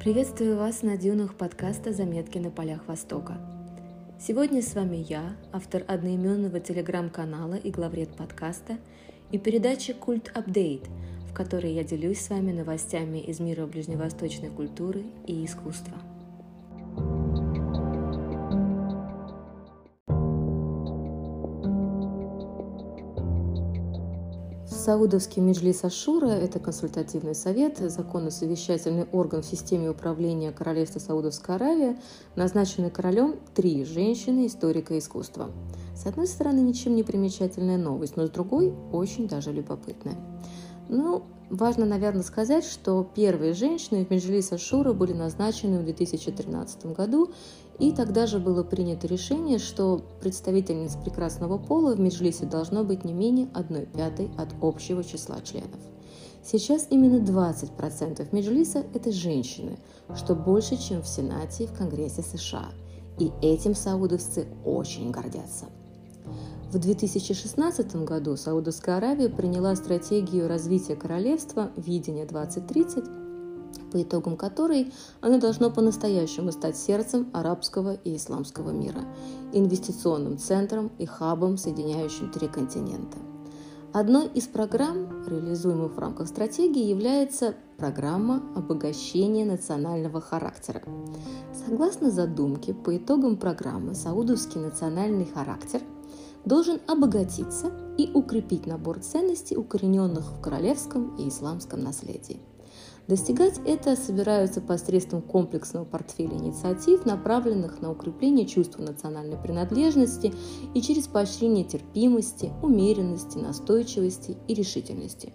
Приветствую вас на дюнах подкаста «Заметки на полях Востока». Сегодня с вами я, автор одноименного телеграм-канала и главред подкаста, и передачи «Культ Апдейт», в которой я делюсь с вами новостями из мира ближневосточной культуры и искусства – Саудовский Меджлис Ашура – это консультативный совет, законно-совещательный орган в системе управления Королевства Саудовская Аравия, назначенный королем три женщины историка искусства. С одной стороны, ничем не примечательная новость, но с другой – очень даже любопытная. Ну, важно, наверное, сказать, что первые женщины в Меджлис Ашура были назначены в 2013 году, и тогда же было принято решение, что представительниц прекрасного пола в Меджлисе должно быть не менее 1 пятой от общего числа членов. Сейчас именно 20% Меджлиса – это женщины, что больше, чем в Сенате и в Конгрессе США. И этим саудовцы очень гордятся. В 2016 году Саудовская Аравия приняла стратегию развития королевства «Видение 2030», по итогам которой оно должно по-настоящему стать сердцем арабского и исламского мира, инвестиционным центром и хабом, соединяющим три континента. Одной из программ, реализуемых в рамках стратегии, является программа обогащения национального характера. Согласно задумке, по итогам программы саудовский национальный характер должен обогатиться и укрепить набор ценностей, укорененных в королевском и исламском наследии. Достигать это собираются посредством комплексного портфеля инициатив, направленных на укрепление чувства национальной принадлежности и через поощрение терпимости, умеренности, настойчивости и решительности.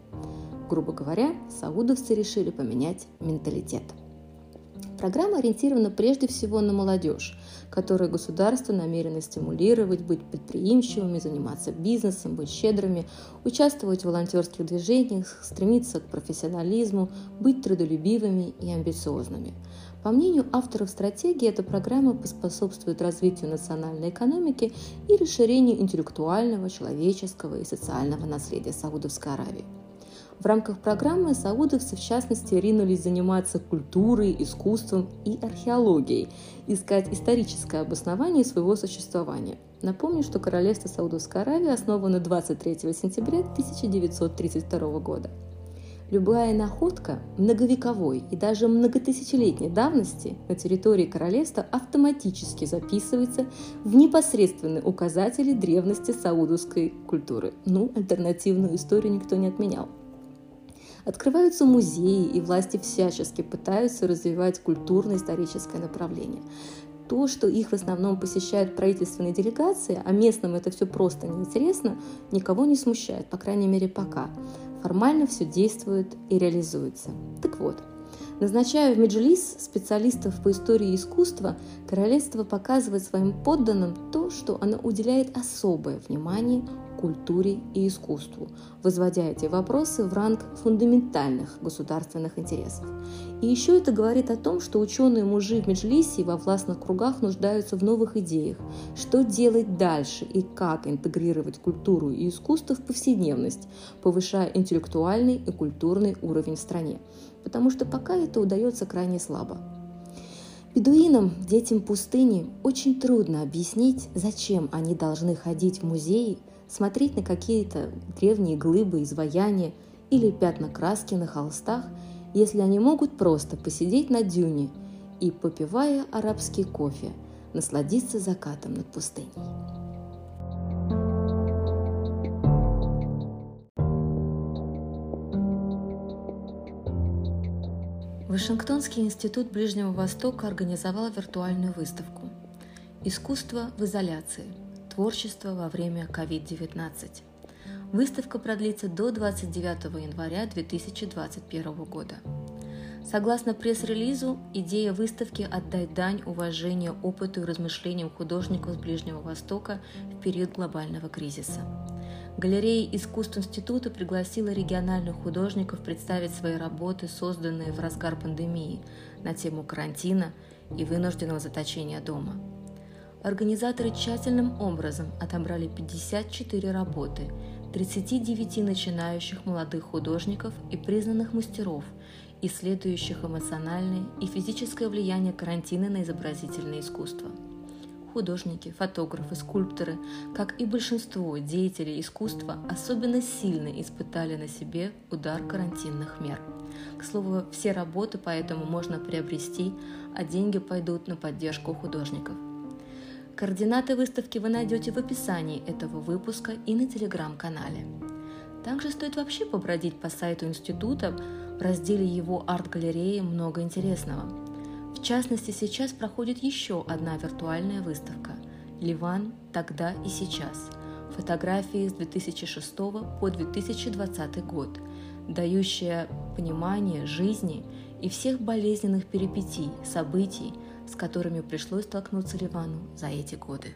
Грубо говоря, саудовцы решили поменять менталитет – Программа ориентирована прежде всего на молодежь, которую государство намерено стимулировать, быть предприимчивыми, заниматься бизнесом, быть щедрыми, участвовать в волонтерских движениях, стремиться к профессионализму, быть трудолюбивыми и амбициозными. По мнению авторов стратегии, эта программа поспособствует развитию национальной экономики и расширению интеллектуального, человеческого и социального наследия Саудовской Аравии. В рамках программы саудовцы, в частности, ринулись заниматься культурой, искусством и археологией, искать историческое обоснование своего существования. Напомню, что Королевство Саудовской Аравии основано 23 сентября 1932 года. Любая находка многовековой и даже многотысячелетней давности на территории королевства автоматически записывается в непосредственные указатели древности саудовской культуры. Ну, альтернативную историю никто не отменял. Открываются музеи, и власти всячески пытаются развивать культурно-историческое направление. То, что их в основном посещают правительственные делегации, а местным это все просто неинтересно, никого не смущает, по крайней мере пока. Формально все действует и реализуется. Так вот, Назначая в Меджлис специалистов по истории искусства, королевство показывает своим подданным то, что оно уделяет особое внимание культуре и искусству, возводя эти вопросы в ранг фундаментальных государственных интересов. И еще это говорит о том, что ученые-мужи в Меджлисе и во властных кругах нуждаются в новых идеях, что делать дальше и как интегрировать культуру и искусство в повседневность, повышая интеллектуальный и культурный уровень в стране. Потому что пока это удается крайне слабо. Бедуинам, детям пустыни, очень трудно объяснить, зачем они должны ходить в музеи, смотреть на какие-то древние глыбы, изваяния или пятна краски на холстах, если они могут просто посидеть на дюне и, попивая арабский кофе, насладиться закатом над пустыней. Вашингтонский институт Ближнего Востока организовал виртуальную выставку «Искусство в изоляции. Творчество во время COVID-19». Выставка продлится до 29 января 2021 года. Согласно пресс-релизу, идея выставки «Отдать дань уважения опыту и размышлениям художников с Ближнего Востока в период глобального кризиса». Галерея искусств института пригласила региональных художников представить свои работы, созданные в разгар пандемии, на тему карантина и вынужденного заточения дома. Организаторы тщательным образом отобрали 54 работы 39 начинающих молодых художников и признанных мастеров исследующих эмоциональное и физическое влияние карантина на изобразительное искусство. Художники, фотографы, скульпторы, как и большинство деятелей искусства, особенно сильно испытали на себе удар карантинных мер. К слову, все работы поэтому можно приобрести, а деньги пойдут на поддержку художников. Координаты выставки вы найдете в описании этого выпуска и на телеграм-канале. Также стоит вообще побродить по сайту института, в разделе его арт-галереи много интересного. В частности, сейчас проходит еще одна виртуальная выставка «Ливан. Тогда и сейчас». Фотографии с 2006 по 2020 год, дающая понимание жизни и всех болезненных перипетий, событий, с которыми пришлось столкнуться Ливану за эти годы.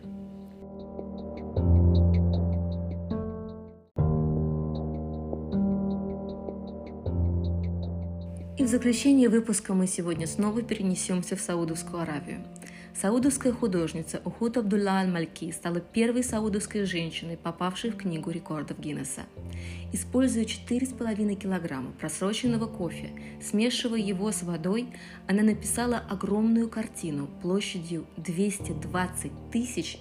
И в заключение выпуска мы сегодня снова перенесемся в Саудовскую Аравию. Саудовская художница Ухут Абдулла Аль-Мальки стала первой саудовской женщиной, попавшей в Книгу рекордов Гиннесса. Используя 4,5 килограмма просроченного кофе, смешивая его с водой, она написала огромную картину площадью 220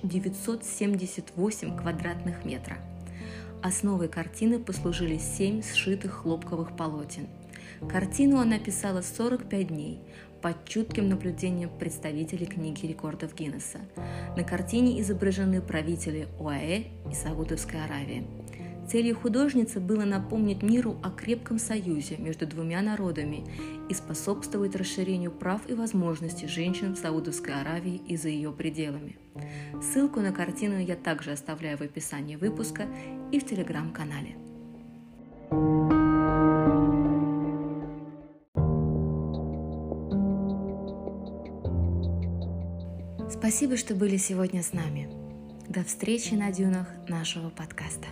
978 квадратных метра. Основой картины послужили семь сшитых хлопковых полотен – Картину она писала 45 дней под чутким наблюдением представителей книги рекордов Гиннесса. На картине изображены правители ОАЭ и Саудовской Аравии. Целью художницы было напомнить миру о крепком союзе между двумя народами и способствовать расширению прав и возможностей женщин в Саудовской Аравии и за ее пределами. Ссылку на картину я также оставляю в описании выпуска и в телеграм-канале. Спасибо, что были сегодня с нами. До встречи на дюнах нашего подкаста.